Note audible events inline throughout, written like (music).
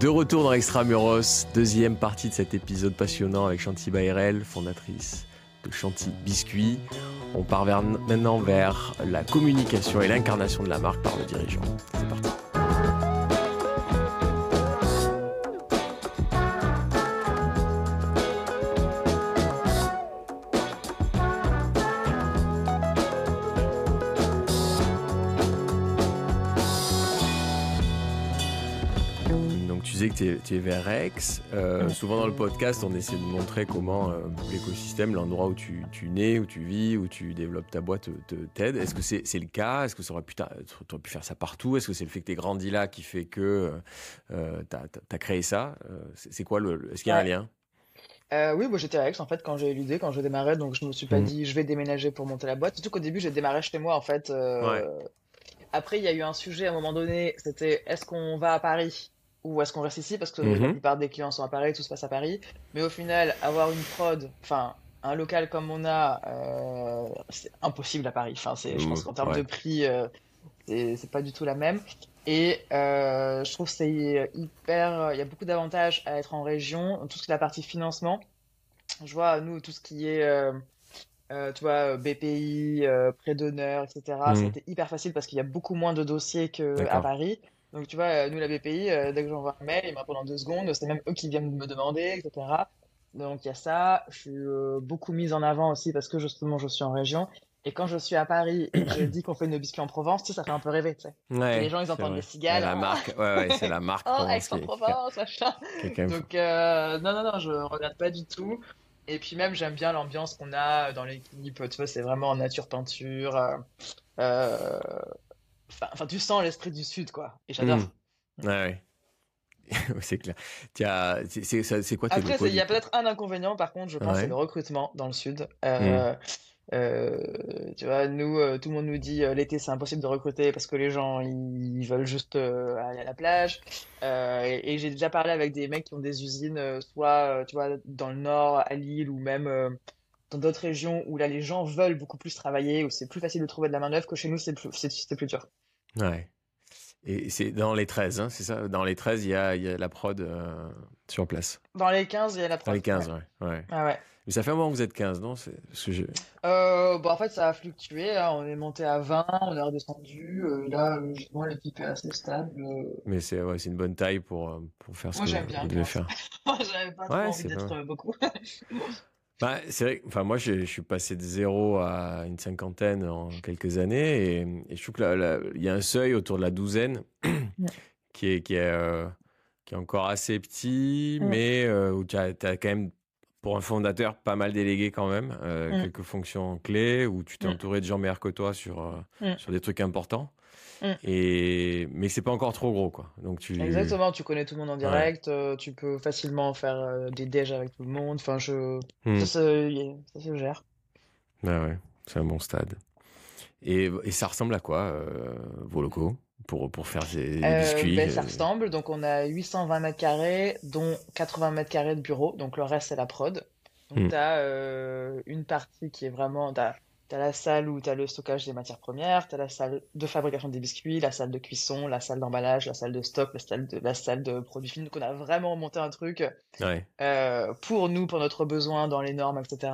De retour dans Extramuros, deuxième partie de cet épisode passionnant avec Chanty Bayrel, fondatrice de Chanty Biscuit. On part maintenant vers la communication et l'incarnation de la marque par le dirigeant. C'est parti. Tu es, vers Rex. Euh, souvent dans le podcast, on essaie de montrer comment euh, l'écosystème, l'endroit où tu, nais, où tu vis, où tu développes ta boîte te, t'aide. Est-ce que c'est le cas? Est-ce que ça aurait pu, aurais pu faire ça partout? Est-ce que c'est le fait que tu es grandi là qui fait que euh, tu as, créé ça? C'est quoi le. Est-ce qu'il y a un lien? Oui, moi j'étais à Rex en fait quand j'ai eu l'idée, quand je démarrais, donc je me suis pas mmh. dit je vais déménager pour monter la boîte. Surtout qu'au début j'ai démarré chez moi en fait. Après il y a eu un sujet à un moment donné, c'était est-ce qu'on va à Paris? Ou est-ce qu'on reste ici parce que la mhm. plupart des clients sont à Paris, tout se passe à Paris. Mais au final, avoir une prod, enfin un local comme on a, euh, c'est impossible à Paris. Enfin, c'est, je pense qu'en termes de prix, euh, c'est, pas du tout la même. Et euh, je trouve que c'est hyper. Il y a beaucoup d'avantages à être en région. Tout ce qui est la partie financement, je vois nous tout ce qui est tu vois, BPI, prêt d'honneur, etc. Mhm. C'était hyper facile parce qu'il y a beaucoup moins de dossiers qu'à Paris. Donc, tu vois, euh, nous, la BPI, euh, dès que j'envoie un mail, ils me répondent en deux secondes. C'est même eux qui viennent me demander, etc. Donc, il y a ça. Je suis euh, beaucoup mise en avant aussi parce que justement, je suis en région. Et quand je suis à Paris et que je dis qu'on fait une biscuits en Provence, tu sais, ça fait un peu rêver, tu sais. Ouais, les gens, ils entendent les cigales. La marque, ouais, ouais, c'est la marque. (laughs) oh, Aix-en-Provence, machin. Donc, non, non, non, je regarde pas du tout. Et puis même, j'aime bien l'ambiance qu'on a dans l'équipe. Tu vois, c'est vraiment nature peinture. Euh, Enfin, tu sens l'esprit du Sud, quoi. Et j'adore. Mmh. Ouais, (laughs) c'est clair. C'est quoi Après, il y a peut-être un inconvénient, par contre, je pense, c'est le recrutement dans le Sud. Euh, mmh. euh, tu vois, nous, euh, tout le monde nous dit l'été c'est impossible de recruter parce que les gens ils, veulent juste aller à la plage. et, et j'ai déjà parlé avec des mecs qui ont des usines, soit tu vois dans le nord, à Lille ou même dans d'autres régions où là les gens veulent beaucoup plus travailler, où c'est plus facile de trouver de la main d'œuvre que chez nous c'est plus, c'est, plus dur. Ouais. Et c'est dans les 13, hein, c'est ça? Dans les 13, il y a, y a la prod euh, sur place. Dans les 15, il y a la prod. Dans les 15, ouais. ouais. Ah ouais. Mais ça fait un moment que vous êtes 15, non? C'est ce euh, bon, En fait, ça a fluctué. Hein. On est monté à 20, on est redescendu. Euh, là, justement, l'équipe est assez stable. Mais c'est ouais, une bonne taille pour, pour faire ce Moi, que vous devez faire. Moi, (laughs) j'avais pas trop envie d'être beaucoup. (laughs) Bah, c'est vrai, enfin, moi, je, suis passé de zéro à une cinquantaine en quelques années et, je trouve qu'il y a un seuil autour de la douzaine (coughs) qui, est, qui, est, euh, qui est encore assez petit, mais euh, où tu as, quand même, pour un fondateur, pas mal délégué quand même, euh, quelques fonctions clés, où tu t'es entouré de gens meilleurs que toi sur, sur des trucs importants. Mm. Et mais c'est pas encore trop gros quoi. Donc tu Exactement, tu connais tout le monde en direct, euh, tu peux facilement faire euh, des déj avec tout le monde. Enfin, je mm. ça, se... gère. Bah ouais, c'est un bon stade. Et, et ça ressemble à quoi euh, vos locaux pour pour faire des, biscuits ben, Ça ressemble. Donc on a 820 mètres carrés, dont 80 mètres carrés de bureau. Donc le reste c'est la prod. Donc mm. tu as une partie qui est vraiment T'as la salle où tu as le stockage des matières premières, tu as la salle de fabrication des biscuits, la salle de cuisson, la salle d'emballage, la salle de stock, la salle de, la salle de produits finis. Donc on a vraiment monté un truc euh, pour nous, pour notre besoin dans les normes, etc.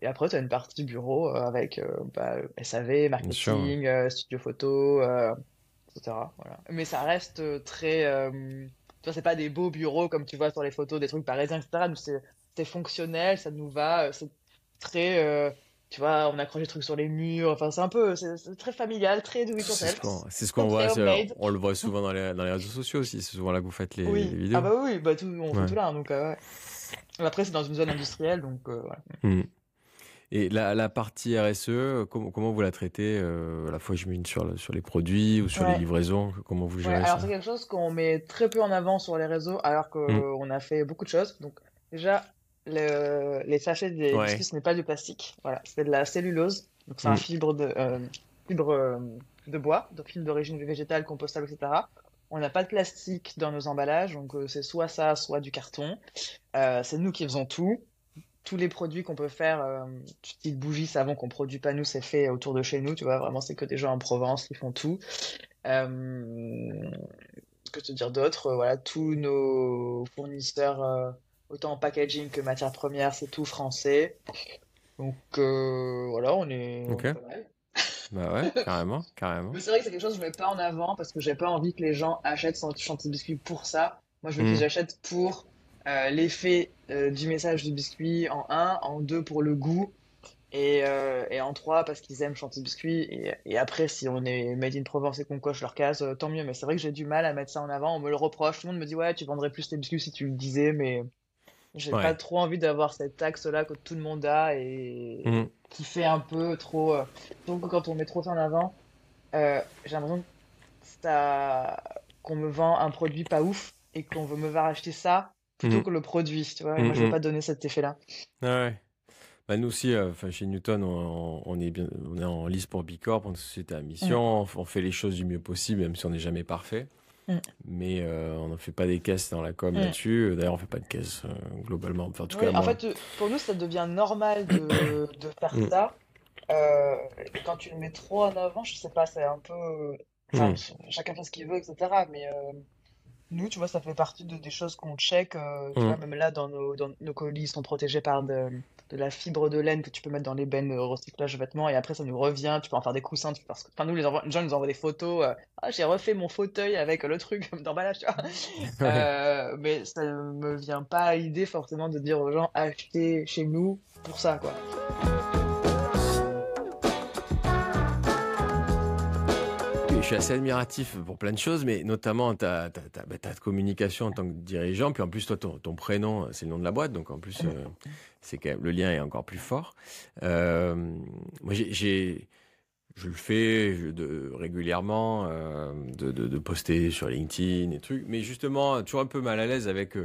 Et après, tu as une partie bureau euh, avec euh, bah, SAV, marketing, euh, studio photo, etc. Voilà. Mais ça reste très... tu vois, c'est pas des beaux bureaux comme tu vois sur les photos, des trucs parisiens, etc. Nous, c'est fonctionnel, ça nous va, c'est très tu vois, on accroche des trucs sur les murs. Enfin, c'est un peu, c'est très familial, très do it yourself. C'est ce qu'on voit, on le voit (laughs) souvent dans les, dans les réseaux sociaux aussi. C'est souvent là que vous faites les, vidéos. Ah bah oui, bah tout, on fait tout là. Donc, euh, ouais. Après, c'est dans une zone industrielle, donc euh, hmm. Et la, la, partie RSE, comment, comment vous la traitez euh, À la fois, je mets sur, sur les produits ou sur les livraisons. Comment vous gérez Alors, c'est quelque chose qu'on met très peu en avant sur les réseaux, alors qu'on hmm. on a fait beaucoup de choses. Donc, déjà, le, les sachets des biscuits, ce n'est pas du plastique. Voilà, c'est de la cellulose. Donc c'est un mm. fibre de euh, fibre euh, de bois, donc fibre d'origine végétale, compostable, etc. On n'a pas de plastique dans nos emballages, donc euh, c'est soit ça, soit du carton. Euh, c'est nous qui faisons tout. Tous les produits qu'on peut faire, euh, petites bougies, savon qu'on produit pas nous, c'est fait autour de chez nous. Tu vois, vraiment, c'est que des gens en Provence qui font tout. Que te dire d'autre? Voilà, tous nos fournisseurs, autant en packaging que matières premières, c'est tout français. Donc voilà, on est, mal. (laughs) Bah ouais, carrément, carrément. c'est vrai que c'est quelque chose que je mets pas en avant parce que j'ai pas envie que les gens achètent son chantier biscuit pour ça. Moi, je veux qu'ils mm. achètent pour euh, l'effet euh, du message du biscuit en un, en deux pour le goût et, euh, et en trois parce qu'ils aiment chantier biscuit. Et, et, après, si on est made in Provence et qu'on coche leur case, tant mieux. Mais c'est vrai que j'ai du mal à mettre ça en avant. On me le reproche. Tout le monde me dit ouais, tu vendrais plus tes biscuits si tu le disais, mais j'ai pas trop envie d'avoir cette axe-là que tout le monde a et mm. qui fait un peu trop. Donc quand on met trop ça en avant, euh, j'ai l'impression ça... qu'on me vend un produit pas ouf et qu'on veut me faire acheter ça plutôt mm. que le produit. Tu vois, moi je veux mm, pas donner cet effet-là. ouais. Bah nous aussi, euh, chez Newton, on, est bien, on est en liste pour Bicorp, on est société à mission, on fait les choses du mieux possible, même si on n'est jamais parfait. Mm. Mais euh, on ne fait pas des caisses dans la com mm. là-dessus. D'ailleurs, on ne fait pas de caisses euh, globalement. en, tout cas, en fait, pour nous, ça devient normal de, de faire mm. ça. Euh, quand tu le mets trop en avant, je sais pas, c'est un peu. chacun fait ce qu'il veut, etc. Mais nous, tu vois, ça fait partie de, des choses qu'on check. tu vois, même là, dans nos, dans, nos colis, ils sont protégés par de, de la fibre de laine que tu peux mettre dans les bennes recyclage vêtements et après ça nous revient, tu peux en faire des coussins, tu que enfin, nous les, gens nous envoient des photos, euh, ah j'ai refait mon fauteuil avec le truc (laughs) d'emballage, tu vois. (laughs) euh, mais ça me vient pas à l'idée forcément de dire aux gens achetez chez nous pour ça quoi. Suis assez admiratif pour plein de choses, mais notamment ta, ta, ta, bah, ta communication en tant que dirigeant. Puis en plus, toi, ton, prénom, c'est le nom de la boîte, donc en plus, euh, c'est quand même, le lien est encore plus fort. Euh, moi, j'ai, je le fais de, régulièrement, euh, de, de, de, poster sur LinkedIn et trucs, mais justement, toujours un peu mal à l'aise avec.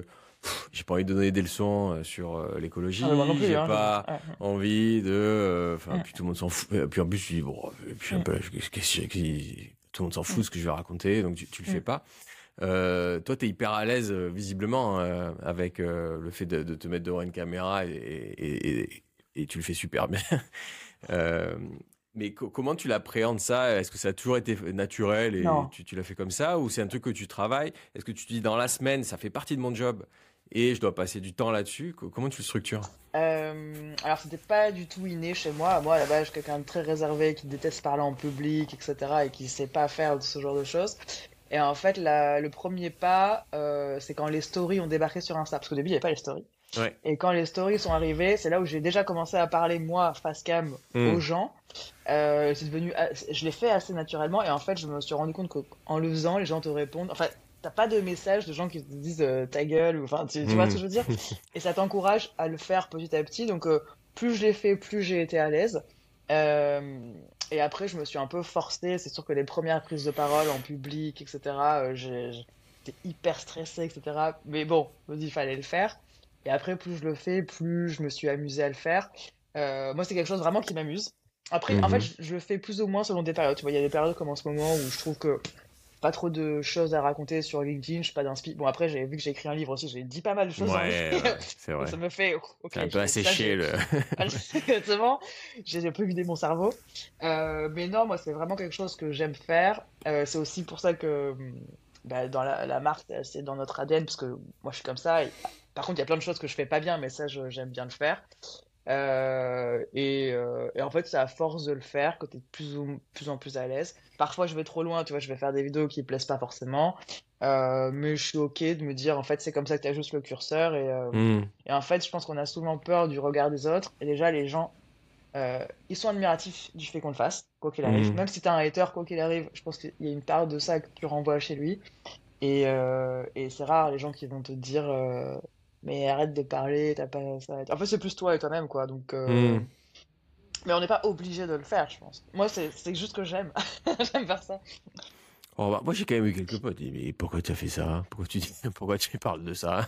j'ai pas envie de donner des leçons sur l'écologie. Ah, j'ai hein, pas envie de. Enfin, puis tout le monde s'en fout. Puis en plus, je dis bon, puis un peu, qu'est-ce que tout le monde s'en fout ce que je vais raconter, donc tu, le fais pas. Euh, toi, tu es hyper à l'aise, euh, visiblement, euh, avec le fait de, te mettre devant une caméra et, tu le fais super bien. (laughs) mais comment tu l'appréhendes ça? Est-ce que ça a toujours été naturel et tu, tu l'as fait comme ça? Ou c'est un truc que tu travailles? Est-ce que tu te dis dans la semaine, ça fait partie de mon job et je dois passer du temps là-dessus. Comment tu le structures? Euh, Alors, c'était pas du tout inné chez moi. Moi, à la base, je suis quelqu'un de très réservé, qui déteste parler en public, etc., et qui sait pas faire ce genre de choses. Et en fait, le premier pas, euh, c'est quand les stories ont débarqué sur Insta. Parce qu'au début, il n'y avait pas les stories. Et quand les stories sont arrivées, c'est là où j'ai déjà commencé à parler, moi, face cam, hmm. aux gens. Euh, c'est devenu, je l'ai fait assez naturellement. Et en fait, je me suis rendu compte qu'en le faisant, les gens te répondent. Enfin, t'as pas de message de gens qui te disent euh, ta gueule, ou enfin, tu, vois ce que je veux dire? (laughs) Et ça t'encourage à le faire petit à petit. Donc, euh, plus je l'ai fait, plus j'ai été à l'aise. Euh, et après, je me suis un peu forcé. C'est sûr que les premières prises de parole en public, etc., j'étais hyper stressé, etc. Mais bon, il fallait le faire. Et après, plus je le fais, plus je me suis amusé à le faire. moi, c'est quelque chose vraiment qui m'amuse. Après, en fait, mhm. je, je, le fais plus ou moins selon des périodes. Tu vois, il y a des périodes comme en ce moment où je trouve que pas trop de choses à raconter sur LinkedIn, je suis pas d'inspi. Bon, après, j'ai vu que j'ai écrit un livre aussi, j'ai dit pas mal de choses. Ouais, (laughs) c'est vrai. ça me fait. Okay, un peu asséché le. (laughs) (laughs) Exactement. J'ai un peu vidé mon cerveau. Euh, mais non, moi, c'est vraiment quelque chose que j'aime faire. Euh, c'est aussi pour ça que bah, dans la, la marque, c'est dans notre ADN, parce que moi, je suis comme ça. par contre, il y a plein de choses que je fais pas bien, mais ça, j'aime bien le faire. Euh, et, euh, et, en fait, c'est à force de le faire que tu es de plus, ou, plus en plus à l'aise. Parfois, je vais trop loin, tu vois, je vais faire des vidéos qui plaisent pas forcément. Euh, mais je suis ok de me dire, en fait, c'est comme ça que tu ajustes le curseur. Et, hmm. et en fait, je pense qu'on a souvent peur du regard des autres. Et déjà, les gens, ils sont admiratifs du fait qu'on le fasse, quoi qu'il arrive. Hmm. Même si tu un hater, quoi qu'il arrive, je pense qu'il y a une part de ça que tu renvoies chez lui. Et, et c'est rare les gens qui vont te dire mais arrête de parler, t'as pas ça. En fait, c'est plus toi et toi-même, quoi. Donc, euh, hmm. mais on n'est pas obligé de le faire, je pense. Moi, c'est juste que j'aime, (laughs) j'aime faire ça. Oh, bah, moi, j'ai quand même eu quelques potes. Mais pourquoi tu as fait ça Pourquoi tu dis... (laughs) pourquoi tu parles de ça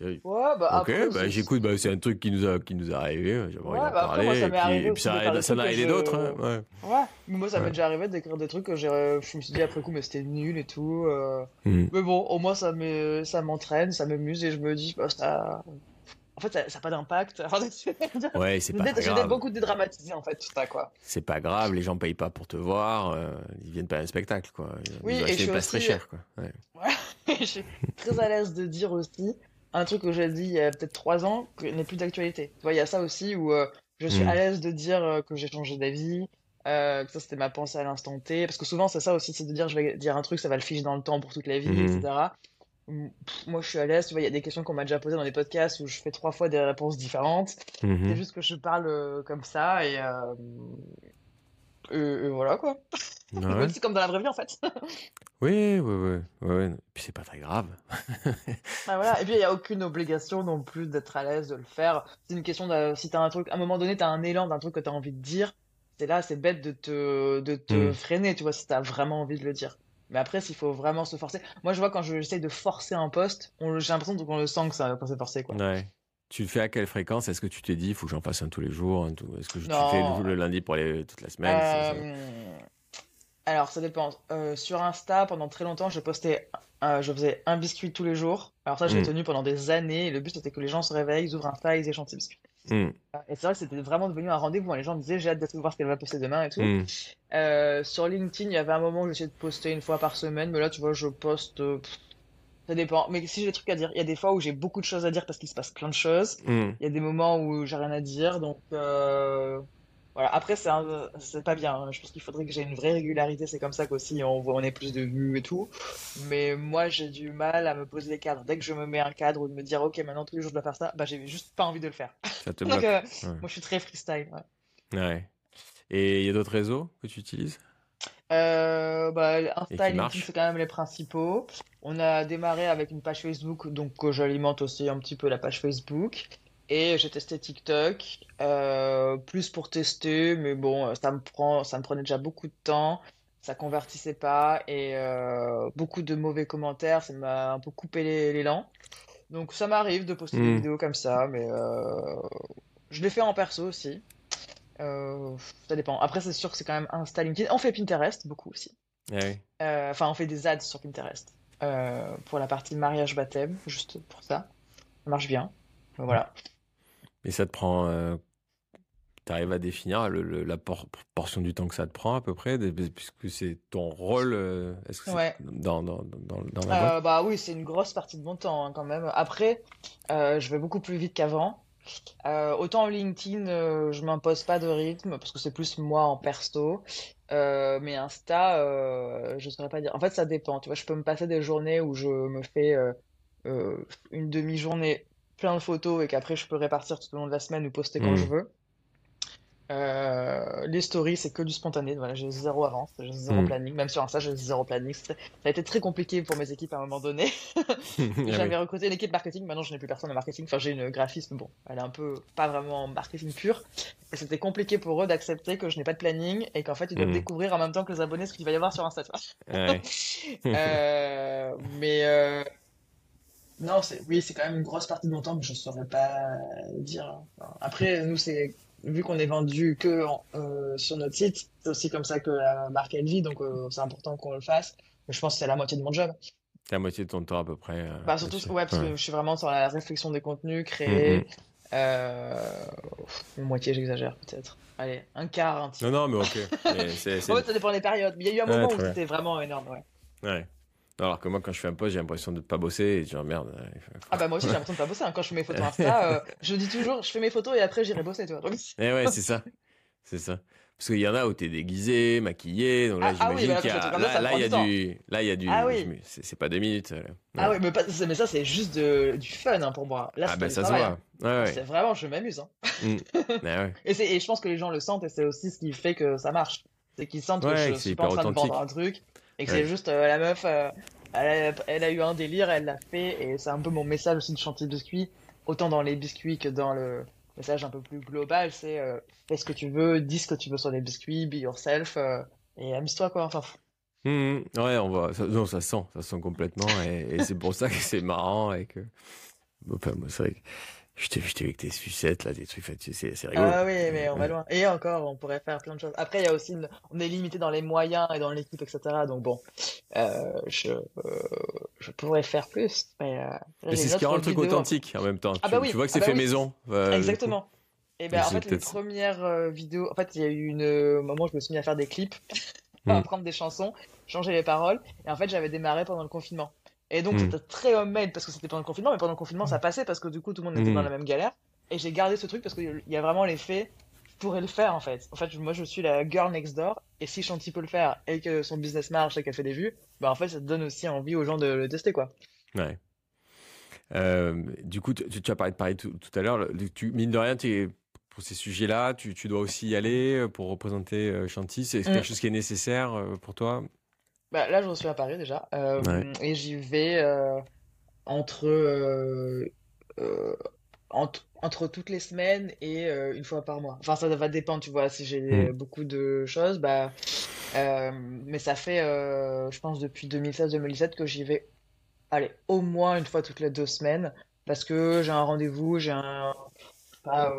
Ouais, bah Ok, bah, j'écoute. Bah, c'est un truc qui nous a qui nous a arrivé. J'aimerais ouais, en bah, parler. Moi, ça et puis, et puis ça, ça a aidé d'autres. Hein, ouais. ouais. Mais moi, ça m'est déjà arrivé d'écrire des trucs que je me suis dit après coup, mais c'était nul et tout. Euh... Hmm. Mais bon, au moins, ça ça m'entraîne, ça m'amuse et je me dis, bah, ça en fait, ça n'a pas d'impact. (laughs) ouais, c'est pas grave. J'ai beaucoup dédramatisé, en fait, tout ça, quoi. C'est pas grave, les gens payent pas pour te voir, euh, ils viennent pas à un spectacle, quoi. oui, et je pas très cher, quoi. Ouais. (laughs) je suis très à l'aise de dire aussi un truc que j'ai dit il y a peut-être trois ans, qui n'est plus d'actualité. Tu vois, il y a ça aussi où euh, je suis mm. à l'aise de dire euh, que j'ai changé d'avis, que ça c'était ma pensée à l'instant T, parce que souvent c'est ça aussi, c'est de dire je vais dire un truc, ça va le figer dans le temps pour toute la vie, mm. etc moi je suis à l'aise, tu vois, il y a des questions qu'on m'a déjà posées dans des podcasts où je fais trois fois des réponses différentes. Mhm. C'est juste que je parle euh, comme ça et, euh, et, voilà quoi. c'est (laughs) comme dans la vraie vie en fait. (laughs) oui, oui, oui, oui. Puis c'est pas très grave. ah, voilà. Et puis il n'y a aucune obligation non plus d'être à l'aise de le faire. C'est une question de si t'as un truc, à un moment donné, t'as un élan d'un truc que t'as envie de dire. C'est là, c'est bête de te, de te mm. freiner, tu vois, si t'as vraiment envie de le dire. Mais après, s'il faut vraiment se forcer. Moi, je vois quand j'essaie de forcer un poste, j'ai l'impression qu'on le sent que ça va se forcer. Quoi. Ouais. Tu le fais à quelle fréquence? Est-ce que tu t'es dit, il faut que j'en fasse un tous les jours Est-ce que je fais le, lundi pour aller toute la semaine euh, Alors, ça dépend. Euh, sur Insta, pendant très longtemps, je postais, euh, je faisais un biscuit tous les jours. Alors ça, j'ai hmm. tenu pendant des années. Le but, c'était que les gens se réveillent, ils ouvrent Insta, ils échangent des biscuits. Hmm. Et c'est vrai que c'était vraiment devenu un rendez-vous. Hein. Les gens me disaient j'ai hâte de voir ce qu'elle va poster demain et tout. Hmm. Euh, sur LinkedIn, il y avait un moment où j'essayais de poster une fois par semaine, mais là, tu vois, je poste. Euh, ça dépend. Mais si j'ai des trucs à dire, il y a des fois où j'ai beaucoup de choses à dire parce qu'il se passe plein de choses. Hmm. Il y a des moments où j'ai rien à dire. Donc, euh, voilà. Après, c'est pas bien. Hein. Je pense qu'il faudrait que j'ai une vraie régularité. C'est comme ça qu'aussi on voit, on ait plus de vues et tout. Mais moi, j'ai du mal à me poser des cadres. Dès que je me mets un cadre ou de me dire, ok, maintenant tous les jours je dois faire ça, bah, j'ai juste pas envie de le faire. Ça te (laughs) Donc, euh, moi, je suis très freestyle. Ouais. ouais. Et il y a d'autres réseaux que tu utilises? Euh, bah, Insta et LinkedIn, c'est quand même les principaux. On a démarré avec une page Facebook, donc j'alimente aussi un petit peu la page Facebook. Et j'ai testé TikTok, euh, plus pour tester, mais bon, ça me prend, ça me prenait déjà beaucoup de temps, ça convertissait pas et euh, beaucoup de mauvais commentaires, ça m'a un peu coupé l'élan. Donc ça m'arrive de poster des hmm. vidéos comme ça, mais euh, je l'ai fait en perso aussi. ça dépend. Après, c'est sûr que c'est quand même Insta, LinkedIn. On fait Pinterest beaucoup aussi. Ah enfin, on fait des ads sur Pinterest pour la partie mariage baptême, juste pour ça. Ça marche bien. Voilà. Mais ça te prend. Euh, tu arrives à définir la portion du temps que ça te prend à peu près, puisque c'est ton rôle euh, est-ce que dans, dans, dans, dans, la boîte? euh, Bah oui, c'est une grosse partie de mon temps hein, quand même. Après, je vais beaucoup plus vite qu'avant. autant en LinkedIn, je m'impose pas de rythme parce que c'est plus moi en perso. mais Insta, je saurais pas dire. En fait, ça dépend. Tu vois, je peux me passer des journées où je me fais une demi-journée plein de photos et qu'après je peux répartir tout au long de la semaine ou poster quand je mm. veux. Euh, les stories, c'est que du spontané. Voilà, j'ai zéro avance, j'ai zéro mm. planning. Même sur Insta, j'ai zéro planning. Ça a été très compliqué pour mes équipes à un moment donné. (laughs) J'avais recruté une équipe marketing. Maintenant, je n'ai plus personne en marketing. Enfin, j'ai une graphiste, mais bon, elle est un peu pas vraiment marketing pur. Et c'était compliqué pour eux d'accepter que je n'ai pas de planning et qu'en fait, ils doivent mm. découvrir en même temps que les abonnés ce qu'il va y avoir sur Insta. (laughs) euh, mais euh, non, c'est oui, c'est quand même une grosse partie de mon temps, mais je ne saurais pas dire. après, nous, c'est vu qu'on est vendu que euh, sur notre site, c'est aussi comme ça que la marque elle vit, donc euh, c'est important qu'on le fasse. Mais je pense que c'est la moitié de mon job. C'est la moitié de ton temps à peu près. Euh, bah, surtout, ouais, parce que je suis vraiment sur la réflexion des contenus, créer. Mm-hmm. une moitié, j'exagère peut-être. Allez, un quart, un tiers. Non, non, mais ok. (laughs) En fait, ça dépend des périodes. Mais il y a eu un moment où c'était vraiment énorme, ouais. Ouais. Alors que moi, quand je fais un post, j'ai l'impression de ne pas bosser et genre merde. Ah bah moi aussi, j'ai l'impression de pas bosser. Hein. Quand je fais mes photos (laughs) Insta, euh, je dis toujours, je fais mes photos et après j'irai bosser, tu vois. Donc... Eh ouais, c'est ça. C'est ça. Parce qu'il y en a où t'es déguisé, maquillé, donc là ah, ah j'imagine qu'il y a, là, là, il y a du, là il y a du, ah, oui. c'est pas deux minutes. Ah oui, mais, pas... mais ça c'est juste de... du fun hein, pour moi. Là, ah bah ça se voit. Ouais, ouais. C'est vraiment, je m'amuse. Hein. Mm. (laughs) et, et je pense que les gens le sentent et c'est aussi ce qui fait que ça marche. C'est qu'ils sentent que je suis pas en train de vendre un truc et que c'est juste euh, la meuf, euh, elle a, eu un délire, elle l'a fait, et c'est un peu mon message aussi de chantier biscuits, autant dans les biscuits que dans le message un peu plus global, c'est euh, fais ce que tu veux, dis ce que tu veux sur les biscuits, be yourself, euh, et amuse-toi quoi, enfin. Mmh, mmh. ouais, on voit, ça, non, ça sent, ça sent complètement, et, c'est pour ça que c'est marrant, et que, enfin, c'est vrai Je t'ai vu avec tes sucettes, là, des trucs, c'est rigolo. Ah oui, mais on va loin. Et encore, on pourrait faire plein de choses. Après, il y a aussi, on est limité dans les moyens et dans l'équipe, etc. Donc bon, euh, je, euh, je pourrais faire plus. Mais, euh, mais c'est ce qui rend le truc authentique en même temps. Ah tu, bah oui. tu vois que c'est ah bah fait maison. Exactement. Et ben, en fait, les premières vidéos, en fait, il y a eu une moment où je me suis mis à faire des clips, (laughs) à hmm. prendre des chansons, changer les paroles. Et en fait, j'avais démarré pendant le confinement. Et donc, hmm. c'était très homemade parce que c'était pendant le confinement, mais pendant le confinement, ça passait parce que du coup, tout le monde était dans hmm. la même galère. Et j'ai gardé ce truc parce qu'il y a vraiment l'effet, je pourrais le faire en fait. En fait, moi, je suis la girl next door, et si Shanti peut le faire et que son business marche et qu'elle fait des vues, bah en fait, ça donne aussi envie aux gens de le tester, quoi. Ouais. Euh, du coup, tu, as parlé de Paris tout, à l'heure. Tu, mine de rien, tu pour ces sujets-là, tu, tu, dois aussi y aller euh, pour représenter euh, Shanti. C'est quelque mm. chose qui est nécessaire pour toi? Bah, là, je suis à Paris déjà. Euh, et j'y vais euh, entre, euh, entre, entre, toutes les semaines et une fois par mois. Enfin, ça va dépendre, tu vois. Si j'ai mm. beaucoup de choses, bah. mais ça fait, je pense, depuis 2016-2017 que j'y vais, allez, au moins une fois toutes les deux semaines. Parce que j'ai un rendez-vous, j'ai un, pas,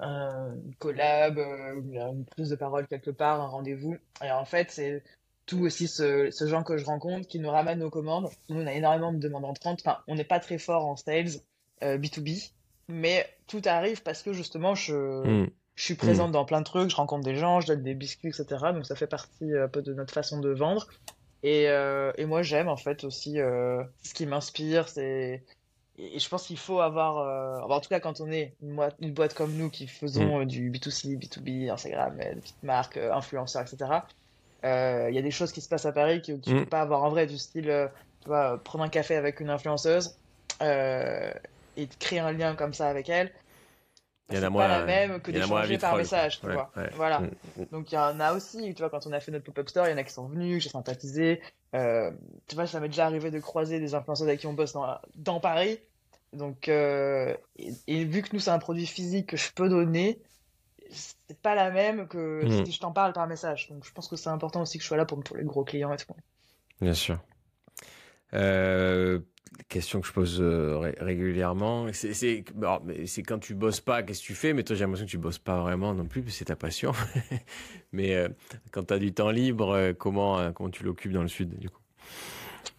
un collab, une prise de parole quelque part, un rendez-vous. Et en fait, c'est tout aussi ce, ce genre que je rencontre qui nous ramène nos commandes. Nous, on a énormément de demandes entrantes. Enfin, on n'est pas très fort en sales B2B, euh, mais tout arrive parce que justement, je, hmm. je suis présente hmm. dans plein de trucs, je rencontre des gens, je donne des biscuits, etc. Donc ça fait partie un peu de notre façon de vendre. Et, euh, et moi, j'aime en fait aussi euh, ce qui m'inspire, c'est et je pense qu'il faut avoir, en tout cas quand on est une, une boîte comme nous qui faisons hmm. du B2C, B2B, Instagram, des petites marques, influenceurs, etc. Euh, il y a des choses qui se passent à Paris que tu ne mm. peux pas avoir en vrai, du style, euh, tu vois, prendre un café avec une influenceuse euh, et créer un lien comme ça avec elle. Il y en a pas la même que d'échanger par message, tu vois. Voilà. Mm. Donc il y en a aussi, tu vois, quand on a fait notre pop-up store, il y en a qui sont venus, j'ai sympathisé. tu vois, ça m'est déjà arrivé de croiser des influenceurs avec qui on bosse dans, dans Paris. Donc, et, vu que nous, c'est un produit physique que je peux donner, c'est pas la même que hmm. si je t'en parle par message. Donc je pense que c'est important aussi que je sois là pour, pour les gros clients et tout. Bien sûr. Euh, question que je pose euh, régulièrement, c'est quand tu bosses pas, qu'est-ce que tu fais? Mais toi, j'ai l'impression que tu bosses pas vraiment non plus, c'est ta passion. (laughs) Mais euh, quand tu as du temps libre, comment, comment tu l'occupes dans le sud, du coup?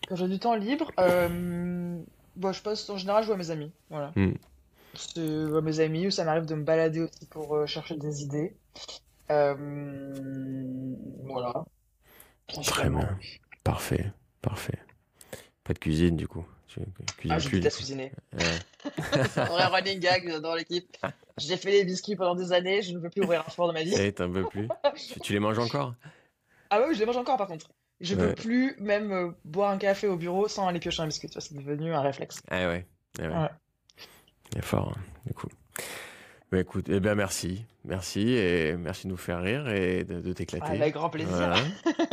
Quand j'ai du temps libre, bon, je passe en général, je vois mes amis. Voilà. Hmm de mes amis ou ça m'arrive de me balader aussi pour euh, chercher des idées. Euh, voilà. Bien. Parfait. Parfait. Pas de cuisine du coup. Je ah, je déteste cuisiner. c'est (laughs) un vrai running gag dans l'équipe. J'ai fait les biscuits pendant des années, je ne veux plus ouvrir un four de ma vie. Et t'en veux plus tu, les manges encore? Ah oui, je les mange encore par contre. Je ne peux plus même euh, boire un café au bureau sans aller piocher un biscuit. C'est devenu un réflexe. Ah ouais. Ah ouais. Il est fort, hein, du coup. Mais écoute, eh bien merci, merci et merci de nous faire rire et de, t'éclater. Avec grand plaisir.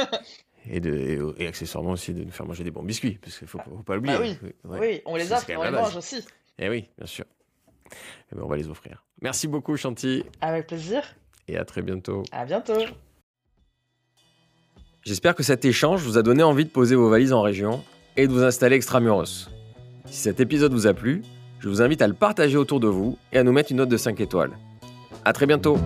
(laughs) et, de, et, accessoirement aussi de nous faire manger des bons biscuits, parce qu'il ne faut, faut, pas l'oublier. Bah oui. oui, on les offre, on les mange aussi. Eh oui, bien sûr. Eh ben, on va les offrir. Merci beaucoup, Chanty. Avec plaisir. Et à très bientôt. À bientôt. J'espère que cet échange vous a donné envie de poser vos valises en région et de vous installer extramuros. Si cet épisode vous a plu, je vous invite à le partager autour de vous et à nous mettre une note de 5 étoiles. A très bientôt